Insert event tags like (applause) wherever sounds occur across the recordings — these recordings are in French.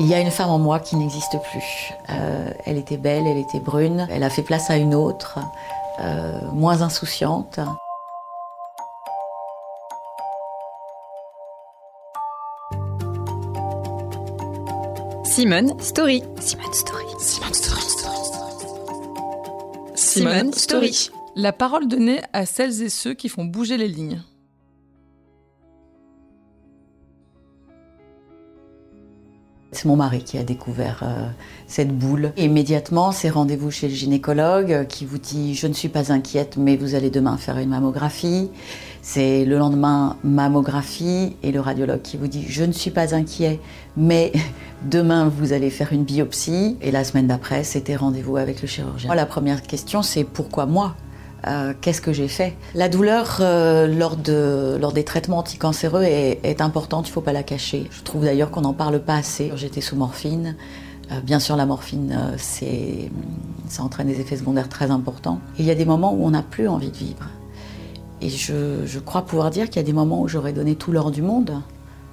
Il y a une femme en moi qui n'existe plus. Euh, elle était belle, elle était brune, elle a fait place à une autre, euh, moins insouciante. Simone Story. Simone Story. Simone Story. Simone Story. La parole donnée à celles et ceux qui font bouger les lignes. C'est mon mari qui a découvert euh, cette boule. Immédiatement, c'est rendez-vous chez le gynécologue euh, qui vous dit Je ne suis pas inquiète, mais vous allez demain faire une mammographie. C'est le lendemain mammographie et le radiologue qui vous dit Je ne suis pas inquiet, mais (laughs) demain vous allez faire une biopsie. Et la semaine d'après, c'était rendez-vous avec le chirurgien. La première question, c'est Pourquoi moi? Euh, qu'est-ce que j'ai fait? La douleur euh, lors, de, lors des traitements anticancéreux est, importante, il ne faut pas la cacher. Je trouve d'ailleurs qu'on n'en parle pas assez. J'étais sous morphine. Euh, bien sûr, la morphine, c'est, ça entraîne des effets secondaires très importants. Il y a des moments où on n'a plus envie de vivre. Et je, crois pouvoir dire qu'il y a des moments où j'aurais donné tout l'or du monde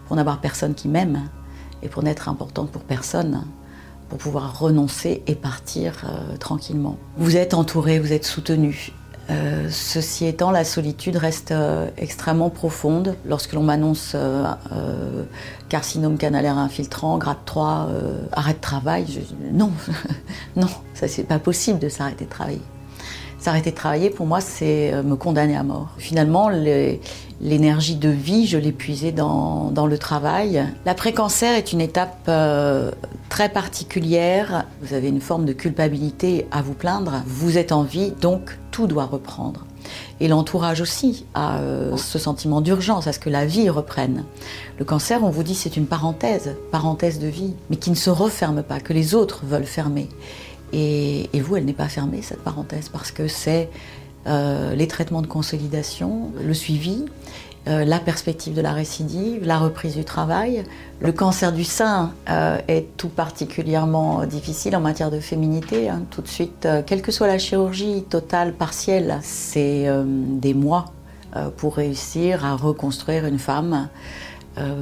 pour n'avoir personne qui m'aime et pour n'être importante pour personne pour pouvoir renoncer et partir tranquillement. Vous êtes entouré, vous êtes soutenu. Euh, ceci étant, la solitude reste euh, extrêmement profonde. Lorsque l'on m'annonce euh, carcinome canalaire infiltrant, grade 3, euh, arrêt de travail, je, non, (laughs) non, ça c'est pas possible de s'arrêter de travailler. S'arrêter de travailler, pour moi, c'est me condamner à mort. Finalement, l'énergie de vie, je l'ai puisée dans, dans le travail. L'après-cancer est une étape très particulière. Vous avez une forme de culpabilité à vous plaindre. Vous êtes en vie, donc tout doit reprendre. Et l'entourage aussi a euh, ce sentiment d'urgence à ce que la vie reprenne. Le cancer, on vous dit, c'est une parenthèse, parenthèse de vie, mais qui ne se referme pas, que les autres veulent fermer. Et, vous, elle n'est pas fermée, cette parenthèse, parce que c'est euh, les traitements de consolidation, le suivi, euh, la perspective de la récidive, la reprise du travail. Le cancer du sein euh, est tout particulièrement euh, difficile en matière de féminité. hein. Tout de suite, quelle que soit la chirurgie totale, partielle, c'est des mois pour réussir à reconstruire une femme.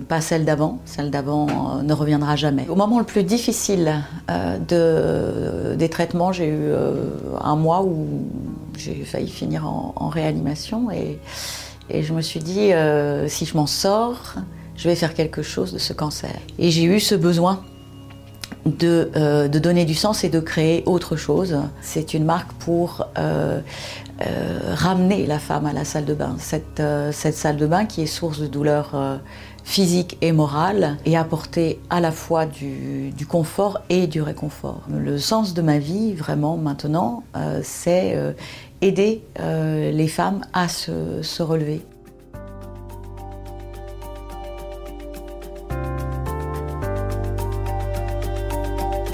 Pas celle d'avant, celle d'avant ne reviendra jamais. Au moment le plus difficile de, des traitements, j'ai eu un mois où j'ai failli finir en, en réanimation et, et je me suis dit, euh, si je m'en sors, je vais faire quelque chose de ce cancer. Et j'ai eu ce besoin de, euh, de donner du sens et de créer autre chose. C'est une marque pour euh, euh, ramener la femme à la salle de bain. Cette, salle de bain qui est source de douleur euh, physique et morale et apporter à la fois du, confort et du réconfort. Le sens de ma vie, vraiment maintenant, c'est aider les femmes à se relever.